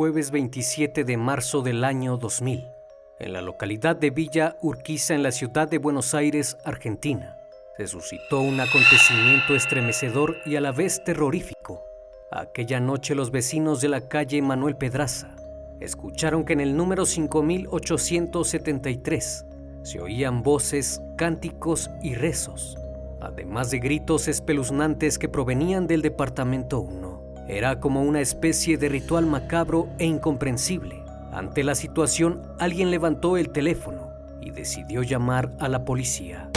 Jueves 27 de marzo del año 2000, en la localidad de Villa Urquiza, en la ciudad de Buenos Aires, Argentina, se suscitó un acontecimiento estremecedor y a la vez terrorífico. Aquella noche los vecinos de la calle Manuel Pedraza escucharon que en el número 5873 se oían voces, cánticos y rezos, además de gritos espeluznantes que provenían del departamento 1. Era como una especie de ritual macabro e incomprensible. Ante la situación, alguien levantó el teléfono y decidió llamar a la policía.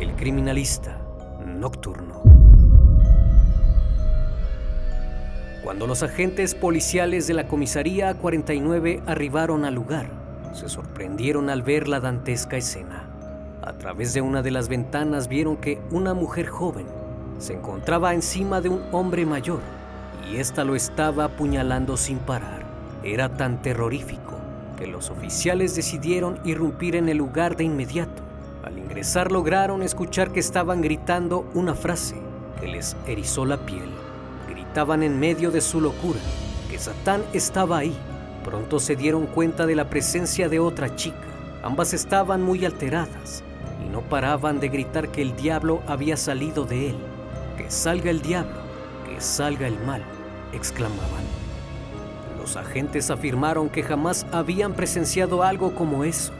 El criminalista nocturno. Cuando los agentes policiales de la comisaría 49 arribaron al lugar, se sorprendieron al ver la dantesca escena. A través de una de las ventanas vieron que una mujer joven se encontraba encima de un hombre mayor y ésta lo estaba apuñalando sin parar. Era tan terrorífico que los oficiales decidieron irrumpir en el lugar de inmediato. Al ingresar lograron escuchar que estaban gritando una frase que les erizó la piel. Gritaban en medio de su locura que Satán estaba ahí. Pronto se dieron cuenta de la presencia de otra chica. Ambas estaban muy alteradas y no paraban de gritar que el diablo había salido de él. Que salga el diablo, que salga el mal exclamaban. Los agentes afirmaron que jamás habían presenciado algo como eso.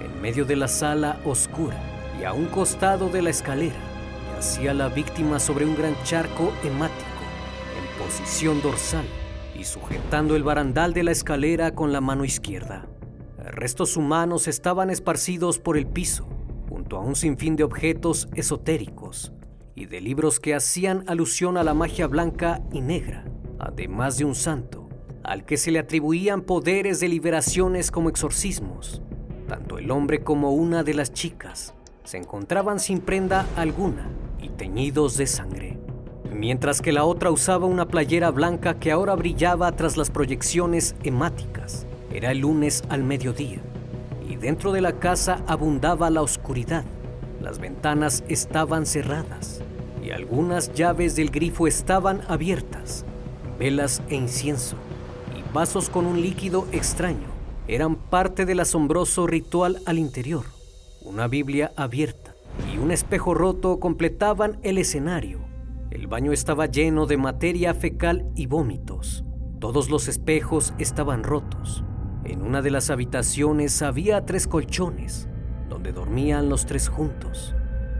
En medio de la sala oscura y a un costado de la escalera, yacía la víctima sobre un gran charco hemático, en posición dorsal y sujetando el barandal de la escalera con la mano izquierda. Restos humanos estaban esparcidos por el piso, junto a un sinfín de objetos esotéricos y de libros que hacían alusión a la magia blanca y negra además de un santo, al que se le atribuían poderes de liberaciones como exorcismos. Tanto el hombre como una de las chicas se encontraban sin prenda alguna y teñidos de sangre, mientras que la otra usaba una playera blanca que ahora brillaba tras las proyecciones hemáticas. Era el lunes al mediodía y dentro de la casa abundaba la oscuridad. Las ventanas estaban cerradas y algunas llaves del grifo estaban abiertas velas e incienso y vasos con un líquido extraño eran parte del asombroso ritual al interior. Una Biblia abierta y un espejo roto completaban el escenario. El baño estaba lleno de materia fecal y vómitos. Todos los espejos estaban rotos. En una de las habitaciones había tres colchones, donde dormían los tres juntos.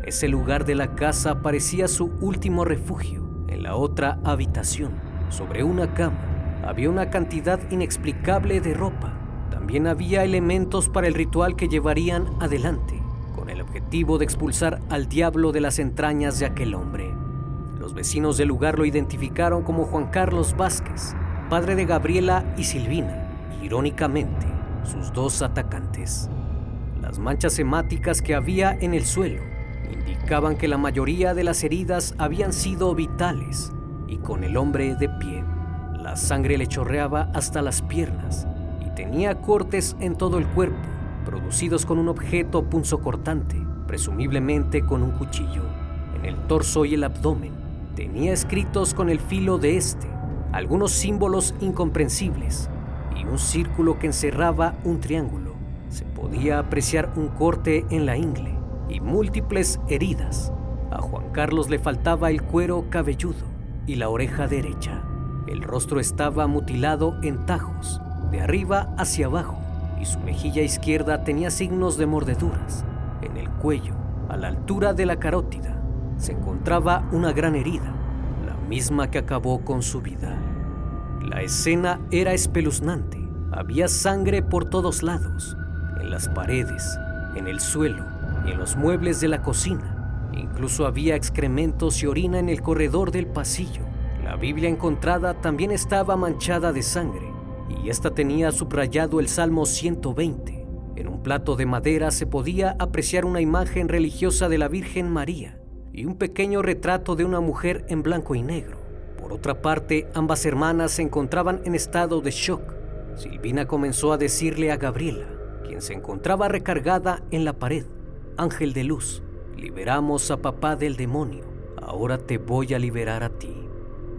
Ese lugar de la casa parecía su último refugio. En la otra habitación sobre una cama había una cantidad inexplicable de ropa. También había elementos para el ritual que llevarían adelante, con el objetivo de expulsar al diablo de las entrañas de aquel hombre. Los vecinos del lugar lo identificaron como Juan Carlos Vázquez, padre de Gabriela y Silvina, irónicamente, sus dos atacantes. Las manchas hemáticas que había en el suelo indicaban que la mayoría de las heridas habían sido vitales y con el hombre de pie. La sangre le chorreaba hasta las piernas y tenía cortes en todo el cuerpo, producidos con un objeto punzocortante, presumiblemente con un cuchillo. En el torso y el abdomen tenía escritos con el filo de este algunos símbolos incomprensibles y un círculo que encerraba un triángulo. Se podía apreciar un corte en la ingle y múltiples heridas. A Juan Carlos le faltaba el cuero cabelludo y la oreja derecha. El rostro estaba mutilado en tajos, de arriba hacia abajo, y su mejilla izquierda tenía signos de mordeduras. En el cuello, a la altura de la carótida, se encontraba una gran herida, la misma que acabó con su vida. La escena era espeluznante. Había sangre por todos lados, en las paredes, en el suelo y en los muebles de la cocina. Incluso había excrementos y orina en el corredor del pasillo. La Biblia encontrada también estaba manchada de sangre y esta tenía subrayado el Salmo 120. En un plato de madera se podía apreciar una imagen religiosa de la Virgen María y un pequeño retrato de una mujer en blanco y negro. Por otra parte, ambas hermanas se encontraban en estado de shock. Silvina comenzó a decirle a Gabriela, quien se encontraba recargada en la pared, Ángel de luz, liberamos a papá del demonio, ahora te voy a liberar a ti.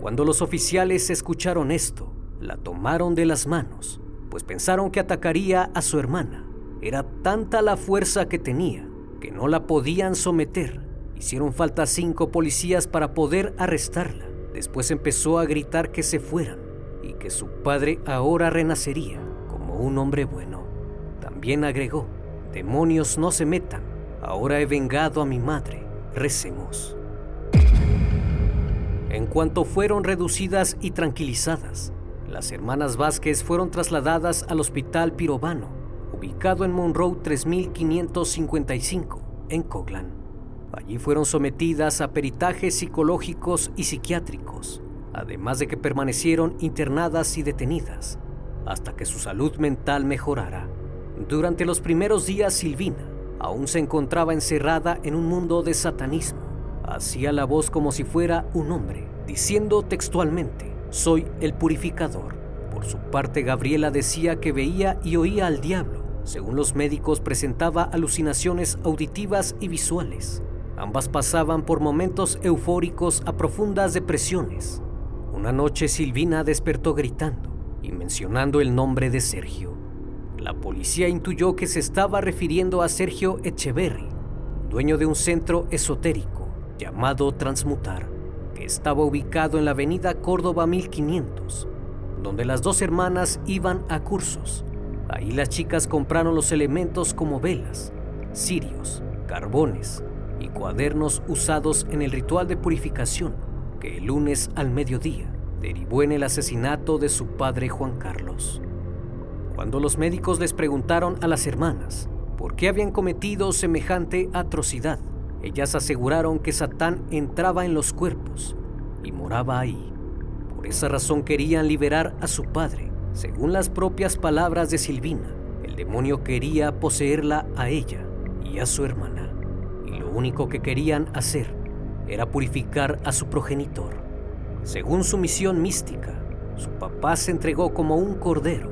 Cuando los oficiales escucharon esto, la tomaron de las manos, pues pensaron que atacaría a su hermana. Era tanta la fuerza que tenía que no la podían someter. Hicieron falta cinco policías para poder arrestarla. Después empezó a gritar que se fueran y que su padre ahora renacería como un hombre bueno. También agregó, demonios no se metan, ahora he vengado a mi madre, recemos. En cuanto fueron reducidas y tranquilizadas, las hermanas Vázquez fueron trasladadas al Hospital Pirovano, ubicado en Monroe 3555, en Coglan. Allí fueron sometidas a peritajes psicológicos y psiquiátricos, además de que permanecieron internadas y detenidas hasta que su salud mental mejorara. Durante los primeros días, Silvina aún se encontraba encerrada en un mundo de satanismo. Hacía la voz como si fuera un hombre, diciendo textualmente, soy el purificador. Por su parte, Gabriela decía que veía y oía al diablo. Según los médicos, presentaba alucinaciones auditivas y visuales. Ambas pasaban por momentos eufóricos a profundas depresiones. Una noche Silvina despertó gritando y mencionando el nombre de Sergio. La policía intuyó que se estaba refiriendo a Sergio Echeverry, dueño de un centro esotérico llamado Transmutar estaba ubicado en la avenida Córdoba 1500, donde las dos hermanas iban a cursos. Ahí las chicas compraron los elementos como velas, cirios, carbones y cuadernos usados en el ritual de purificación que el lunes al mediodía derivó en el asesinato de su padre Juan Carlos. Cuando los médicos les preguntaron a las hermanas por qué habían cometido semejante atrocidad, ellas aseguraron que Satán entraba en los cuerpos y moraba ahí. Por esa razón querían liberar a su padre. Según las propias palabras de Silvina, el demonio quería poseerla a ella y a su hermana. Y lo único que querían hacer era purificar a su progenitor. Según su misión mística, su papá se entregó como un cordero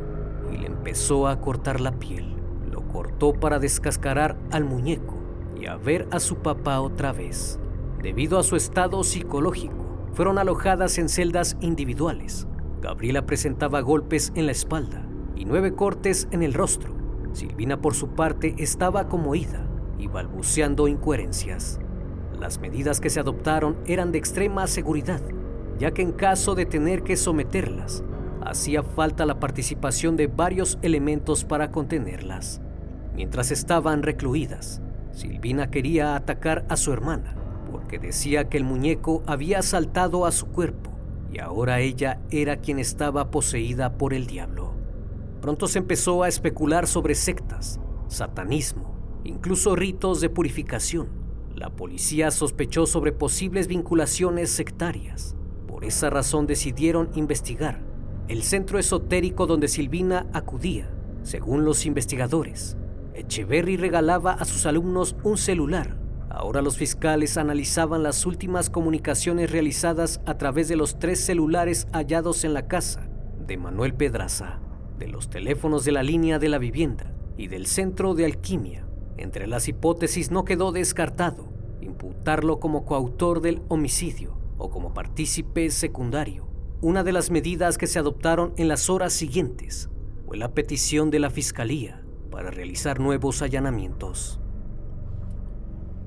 empezó a cortar la piel. Lo cortó para descascarar al muñeco y a ver a su papá otra vez. Debido a su estado psicológico, fueron alojadas en celdas individuales. Gabriela presentaba golpes en la espalda y nueve cortes en el rostro. Silvina, por su parte, estaba como ida y balbuceando incoherencias. Las medidas que se adoptaron eran de extrema seguridad, ya que en caso de tener que someterlas, hacía falta la participación de varios elementos para contenerlas. Mientras estaban recluidas, Silvina quería atacar a su hermana, porque decía que el muñeco había saltado a su cuerpo y ahora ella era quien estaba poseída por el diablo. Pronto se empezó a especular sobre sectas, satanismo, incluso ritos de purificación. La policía sospechó sobre posibles vinculaciones sectarias. Por esa razón decidieron investigar el centro esotérico donde Silvina acudía. Según los investigadores, Echeverry regalaba a sus alumnos un celular. Ahora los fiscales analizaban las últimas comunicaciones realizadas a través de los tres celulares hallados en la casa de Manuel Pedraza, de los teléfonos de la línea de la vivienda y del centro de alquimia. Entre las hipótesis no quedó descartado imputarlo como coautor del homicidio o como partícipe secundario. Una de las medidas que se adoptaron en las horas siguientes fue la petición de la fiscalía para realizar nuevos allanamientos.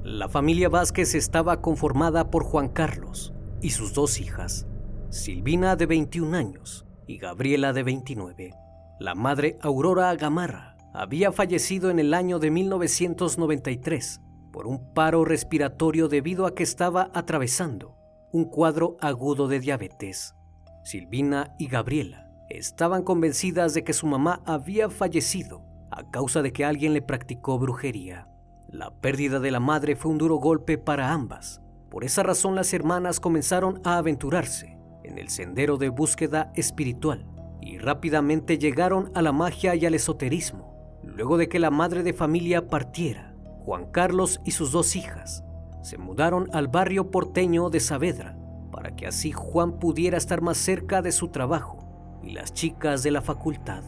La familia Vázquez estaba conformada por Juan Carlos y sus dos hijas, Silvina de 21 años y Gabriela de 29. La madre Aurora Gamarra había fallecido en el año de 1993 por un paro respiratorio debido a que estaba atravesando un cuadro agudo de diabetes. Silvina y Gabriela estaban convencidas de que su mamá había fallecido a causa de que alguien le practicó brujería. La pérdida de la madre fue un duro golpe para ambas. Por esa razón las hermanas comenzaron a aventurarse en el sendero de búsqueda espiritual y rápidamente llegaron a la magia y al esoterismo. Luego de que la madre de familia partiera, Juan Carlos y sus dos hijas se mudaron al barrio porteño de Saavedra para que así Juan pudiera estar más cerca de su trabajo y las chicas de la facultad.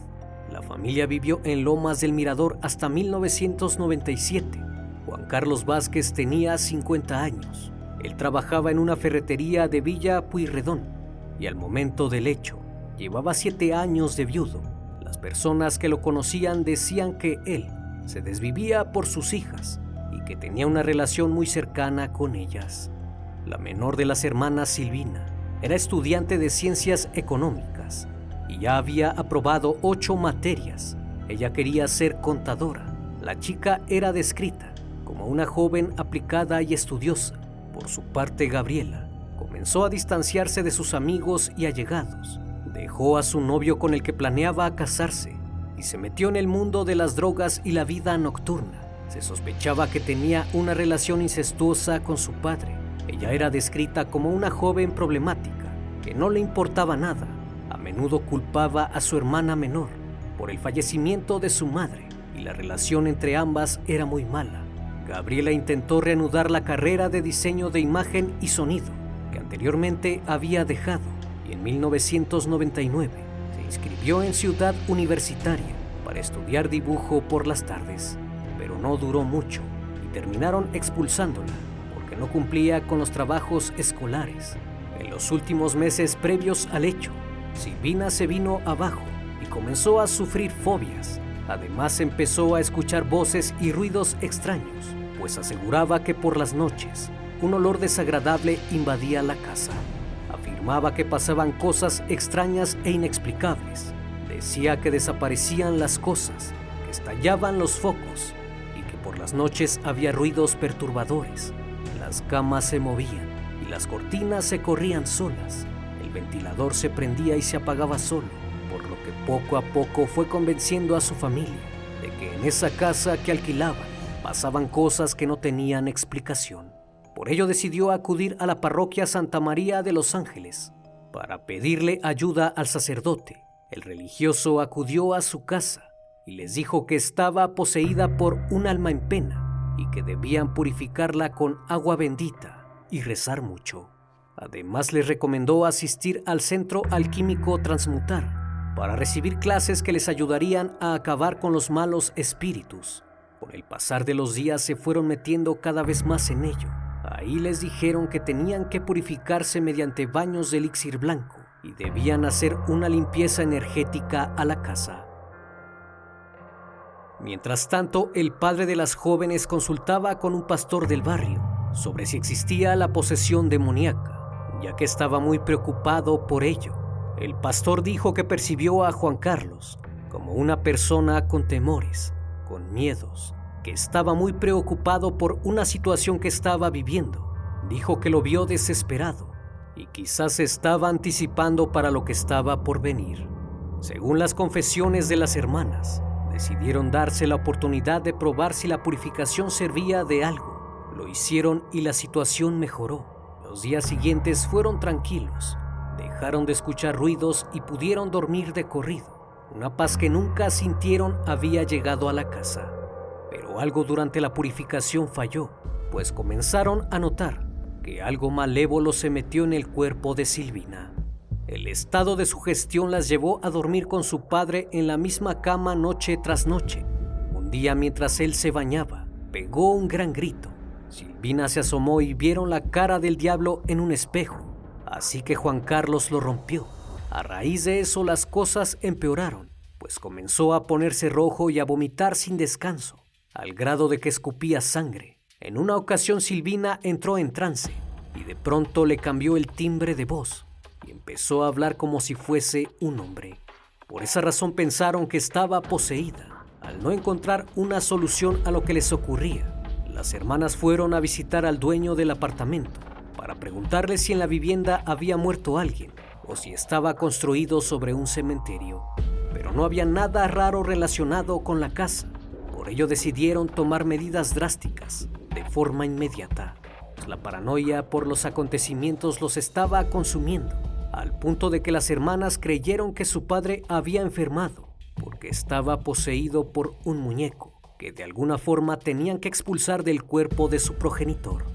La familia vivió en Lomas del Mirador hasta 1997. Juan Carlos Vázquez tenía 50 años. Él trabajaba en una ferretería de Villa Puyredón y al momento del hecho llevaba siete años de viudo. Las personas que lo conocían decían que él se desvivía por sus hijas y que tenía una relación muy cercana con ellas. La menor de las hermanas Silvina era estudiante de ciencias económicas y ya había aprobado ocho materias. Ella quería ser contadora. La chica era descrita como una joven aplicada y estudiosa. Por su parte, Gabriela comenzó a distanciarse de sus amigos y allegados. Dejó a su novio con el que planeaba casarse y se metió en el mundo de las drogas y la vida nocturna. Se sospechaba que tenía una relación incestuosa con su padre. Ella era descrita como una joven problemática, que no le importaba nada. A menudo culpaba a su hermana menor por el fallecimiento de su madre y la relación entre ambas era muy mala. Gabriela intentó reanudar la carrera de diseño de imagen y sonido que anteriormente había dejado y en 1999 se inscribió en Ciudad Universitaria para estudiar dibujo por las tardes, pero no duró mucho y terminaron expulsándola no cumplía con los trabajos escolares. En los últimos meses previos al hecho, Silvina se vino abajo y comenzó a sufrir fobias. Además empezó a escuchar voces y ruidos extraños, pues aseguraba que por las noches un olor desagradable invadía la casa. Afirmaba que pasaban cosas extrañas e inexplicables. Decía que desaparecían las cosas, que estallaban los focos y que por las noches había ruidos perturbadores. Las camas se movían y las cortinas se corrían solas. El ventilador se prendía y se apagaba solo, por lo que poco a poco fue convenciendo a su familia de que en esa casa que alquilaban pasaban cosas que no tenían explicación. Por ello decidió acudir a la parroquia Santa María de los Ángeles para pedirle ayuda al sacerdote. El religioso acudió a su casa y les dijo que estaba poseída por un alma en pena y que debían purificarla con agua bendita y rezar mucho. Además les recomendó asistir al centro alquímico Transmutar para recibir clases que les ayudarían a acabar con los malos espíritus. Con el pasar de los días se fueron metiendo cada vez más en ello Ahí les dijeron que tenían que purificarse mediante baños de elixir blanco y debían hacer una limpieza energética a la casa. Mientras tanto, el padre de las jóvenes consultaba con un pastor del barrio sobre si existía la posesión demoníaca, ya que estaba muy preocupado por ello. El pastor dijo que percibió a Juan Carlos como una persona con temores, con miedos, que estaba muy preocupado por una situación que estaba viviendo. Dijo que lo vio desesperado y quizás estaba anticipando para lo que estaba por venir. Según las confesiones de las hermanas, decidieron darse la oportunidad de probar si la purificación servía de algo. Lo hicieron y la situación mejoró. Los días siguientes fueron tranquilos. Dejaron de escuchar ruidos y pudieron dormir de corrido. Una paz que nunca sintieron había llegado a la casa. Pero algo durante la purificación falló, pues comenzaron a notar que algo malévolo se metió en el cuerpo de Silvina. El estado de sugestión las llevó a dormir con su padre en la misma cama noche tras noche. Un día mientras él se bañaba, pegó un gran grito. Silvina se asomó y vieron la cara del diablo en un espejo, así que Juan Carlos lo rompió. A raíz de eso las cosas empeoraron, pues comenzó a ponerse rojo y a vomitar sin descanso al grado de que escupía sangre. En una ocasión Silvina entró en trance y de pronto le cambió el timbre de voz empezó a hablar como si fuese un hombre. Por esa razón pensaron que estaba poseída. Al no encontrar una solución a lo que les ocurría, las hermanas fueron a visitar al dueño del apartamento para preguntarle si en la vivienda había muerto alguien o si estaba construido sobre un cementerio. Pero no había nada raro relacionado con la casa. Por ello decidieron tomar medidas drásticas de forma inmediata. La paranoia por los acontecimientos los estaba consumiendo, al punto de que las hermanas creyeron que su padre había enfermado porque estaba poseído por un muñeco que de alguna forma tenían que expulsar del cuerpo de su progenitor.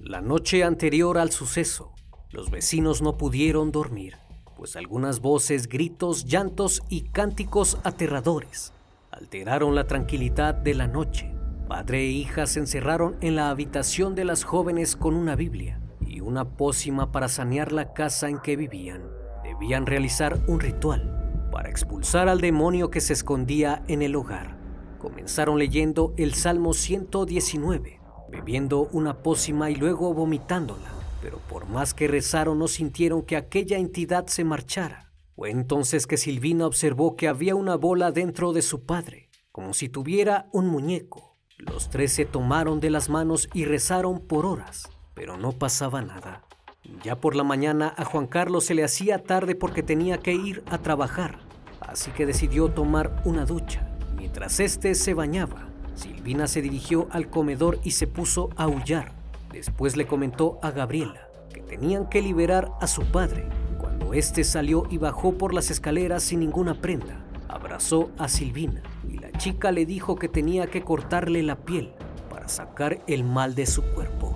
La noche anterior al suceso, los vecinos no pudieron dormir, pues algunas voces, gritos, llantos y cánticos aterradores alteraron la tranquilidad de la noche. Padre e hija se encerraron en la habitación de las jóvenes con una Biblia una pócima para sanear la casa en que vivían. Debían realizar un ritual para expulsar al demonio que se escondía en el hogar. Comenzaron leyendo el Salmo 119, bebiendo una pócima y luego vomitándola, pero por más que rezaron no sintieron que aquella entidad se marchara. Fue entonces que Silvina observó que había una bola dentro de su padre, como si tuviera un muñeco. Los tres se tomaron de las manos y rezaron por horas, pero no pasaba nada. Ya por la mañana a Juan Carlos se le hacía tarde porque tenía que ir a trabajar así que decidió tomar una ducha. Mientras éste se bañaba, Silvina se dirigió al comedor y se puso a aullar. Después le comentó a Gabriela que tenían que liberar a su padre. Cuando éste salió y bajó por las escaleras sin ninguna prenda, abrazó a Silvina y la chica le dijo que tenía que cortarle la piel para sacar el mal de su cuerpo.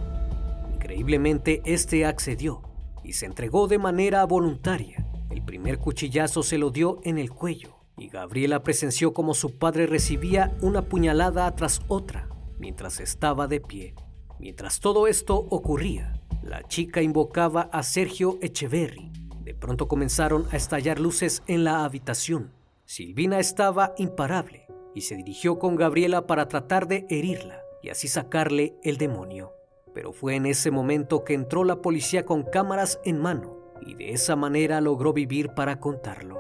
Increíblemente, este accedió y se entregó de manera voluntaria el primer cuchillazo se lo dio en el cuello y Gabriela presenció como su padre recibía una puñalada tras otra mientras estaba de pie. Mientras todo esto ocurría, la chica invocaba a Sergio Echeverry. De pronto comenzaron a estallar luces en la habitación. Silvina estaba imparable y se dirigió con Gabriela para tratar de herirla y así sacarle el demonio. Pero fue en ese momento que entró la policía con cámaras en mano y de esa manera logró vivir para contarlo.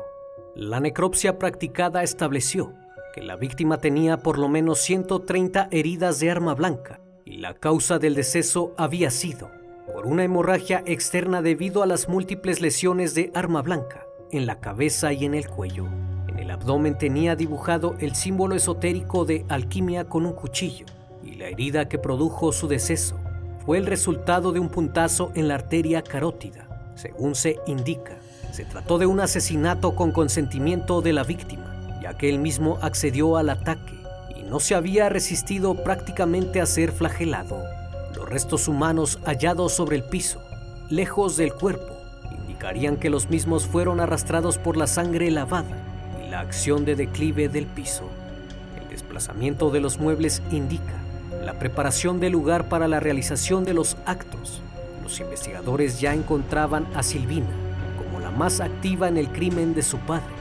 La necropsia practicada estableció que la víctima tenía por lo menos 130 heridas de arma blanca y la causa del deceso había sido por una hemorragia externa debido a las múltiples lesiones de arma blanca en la cabeza y en el cuello. En el abdomen tenía dibujado el símbolo esotérico de alquimia con un cuchillo y la herida que produjo su deceso fue el resultado de un puntazo en la arteria carótida según se indica, se trató de un asesinato con consentimiento de la víctima, ya que él mismo accedió al ataque y no se había resistido prácticamente a ser flagelado. Los restos humanos hallados sobre el piso, lejos del cuerpo, indicarían que los mismos fueron arrastrados por la sangre lavada y la acción de declive del piso. El desplazamiento de los muebles indica la preparación del lugar para la realización de los actos los investigadores ya encontraban a Silvina como la más activa en el crimen de su padre.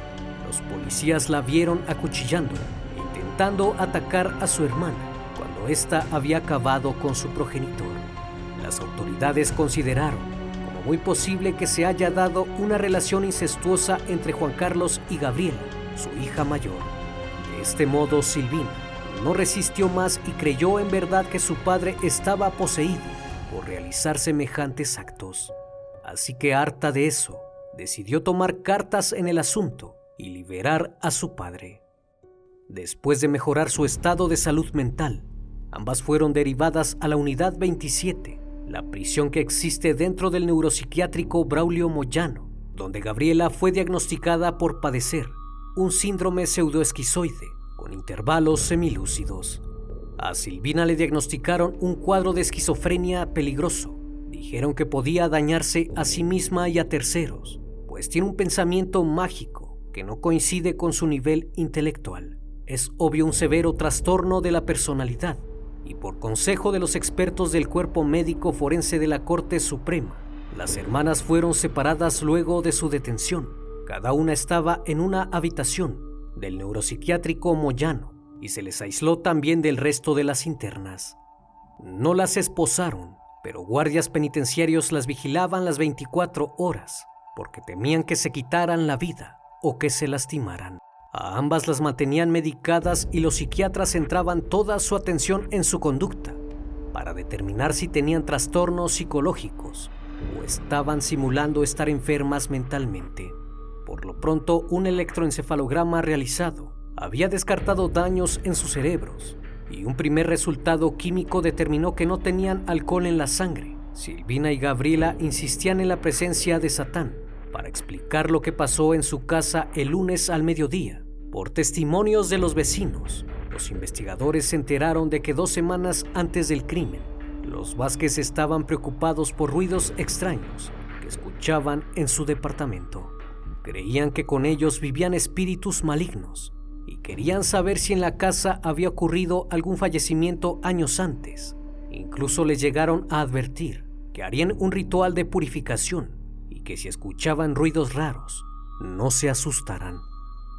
Los policías la vieron acuchillándola, intentando atacar a su hermana cuando ésta había acabado con su progenitor. Las autoridades consideraron como muy posible que se haya dado una relación incestuosa entre Juan Carlos y Gabriela, su hija mayor. De este modo, Silvina no resistió más y creyó en verdad que su padre estaba poseído por realizar semejantes actos. Así que harta de eso, decidió tomar cartas en el asunto y liberar a su padre. Después de mejorar su estado de salud mental, ambas fueron derivadas a la Unidad 27, la prisión que existe dentro del neuropsiquiátrico Braulio Moyano, donde Gabriela fue diagnosticada por padecer un síndrome pseudoesquizoide con intervalos semilúcidos. A Silvina le diagnosticaron un cuadro de esquizofrenia peligroso. Dijeron que podía dañarse a sí misma y a terceros, pues tiene un pensamiento mágico que no coincide con su nivel intelectual. Es obvio un severo trastorno de la personalidad y por consejo de los expertos del cuerpo médico forense de la Corte Suprema, las hermanas fueron separadas luego de su detención. Cada una estaba en una habitación del neuropsiquiátrico Moyano y se les aisló también del resto de las internas. No las esposaron, pero guardias penitenciarios las vigilaban las 24 horas porque temían que se quitaran la vida o que se lastimaran. A ambas las mantenían medicadas y los psiquiatras centraban toda su atención en su conducta para determinar si tenían trastornos psicológicos o estaban simulando estar enfermas mentalmente. Por lo pronto, un electroencefalograma realizado había descartado daños en sus cerebros y un primer resultado químico determinó que no tenían alcohol en la sangre. Silvina y Gabriela insistían en la presencia de Satán para explicar lo que pasó en su casa el lunes al mediodía. Por testimonios de los vecinos, los investigadores se enteraron de que dos semanas antes del crimen, los Vázquez estaban preocupados por ruidos extraños que escuchaban en su departamento. Creían que con ellos vivían espíritus malignos y querían saber si en la casa había ocurrido algún fallecimiento años antes. Incluso les llegaron a advertir que harían un ritual de purificación y que si escuchaban ruidos raros, no se asustaran.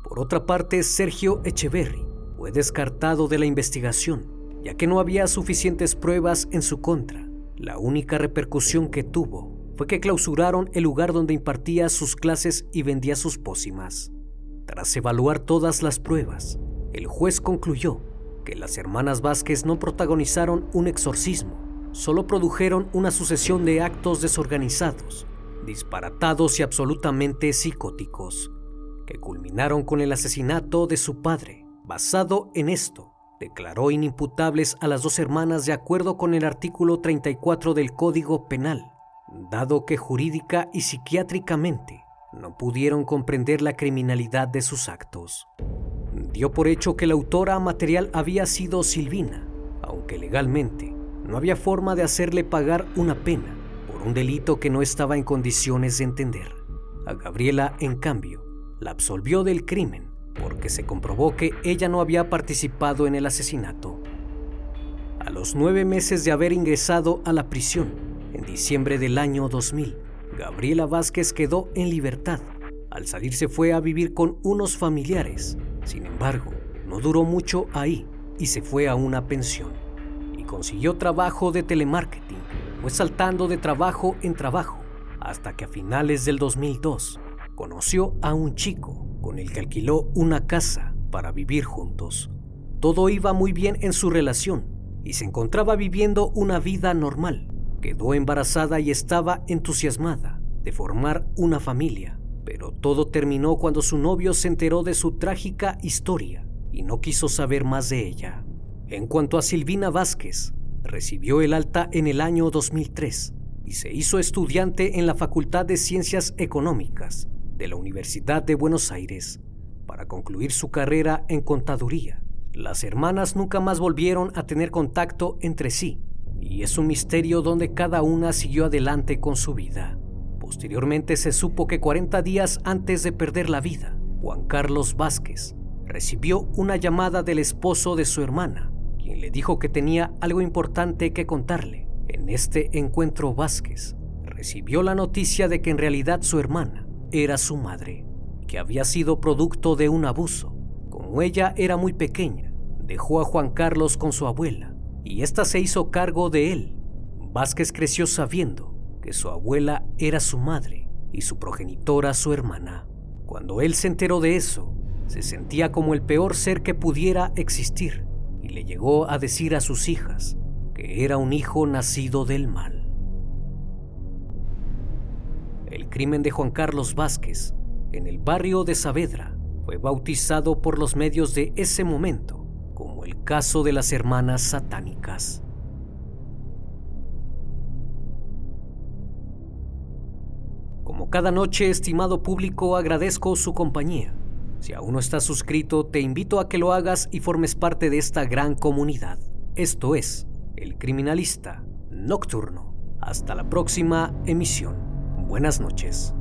Por otra parte, Sergio Echeverry fue descartado de la investigación, ya que no había suficientes pruebas en su contra. La única repercusión que tuvo fue que clausuraron el lugar donde impartía sus clases y vendía sus pócimas. Tras evaluar todas las pruebas, el juez concluyó que las hermanas Vázquez no protagonizaron un exorcismo, solo produjeron una sucesión de actos desorganizados, disparatados y absolutamente psicóticos, que culminaron con el asesinato de su padre. Basado en esto, declaró inimputables a las dos hermanas de acuerdo con el artículo 34 del Código Penal, dado que jurídica y psiquiátricamente no pudieron comprender la criminalidad de sus actos. Dio por hecho que la autora material había sido Silvina, aunque legalmente no había forma de hacerle pagar una pena por un delito que no estaba en condiciones de entender. A Gabriela, en cambio, la absolvió del crimen porque se comprobó que ella no había participado en el asesinato. A los nueve meses de haber ingresado a la prisión, en diciembre del año 2000, Gabriela Vázquez quedó en libertad. Al salir se fue a vivir con unos familiares. Sin embargo, no duró mucho ahí y se fue a una pensión. Y consiguió trabajo de telemarketing. Fue saltando de trabajo en trabajo hasta que a finales del 2002 conoció a un chico con el que alquiló una casa para vivir juntos. Todo iba muy bien en su relación y se encontraba viviendo una vida normal. Quedó embarazada y estaba entusiasmada de formar una familia, pero todo terminó cuando su novio se enteró de su trágica historia y no quiso saber más de ella. En cuanto a Silvina Vázquez, recibió el alta en el año 2003 y se hizo estudiante en la Facultad de Ciencias Económicas de la Universidad de Buenos Aires para concluir su carrera en contaduría. Las hermanas nunca más volvieron a tener contacto entre sí y es un misterio donde cada una siguió adelante con su vida. Posteriormente se supo que 40 días antes de perder la vida, Juan Carlos Vázquez recibió una llamada del esposo de su hermana, quien le dijo que tenía algo importante que contarle. En este encuentro Vázquez recibió la noticia de que en realidad su hermana era su madre, que había sido producto de un abuso. Como ella era muy pequeña, dejó a Juan Carlos con su abuela y ésta se hizo cargo de él. Vázquez creció sabiendo que su abuela era su madre y su progenitora su hermana. Cuando él se enteró de eso, se sentía como el peor ser que pudiera existir y le llegó a decir a sus hijas que era un hijo nacido del mal. El crimen de Juan Carlos Vázquez en el barrio de Saavedra fue bautizado por los medios de ese momento caso de las hermanas satánicas. Como cada noche, estimado público, agradezco su compañía. Si aún no estás suscrito, te invito a que lo hagas y formes parte de esta gran comunidad. Esto es El Criminalista Nocturno. Hasta la próxima emisión. Buenas noches.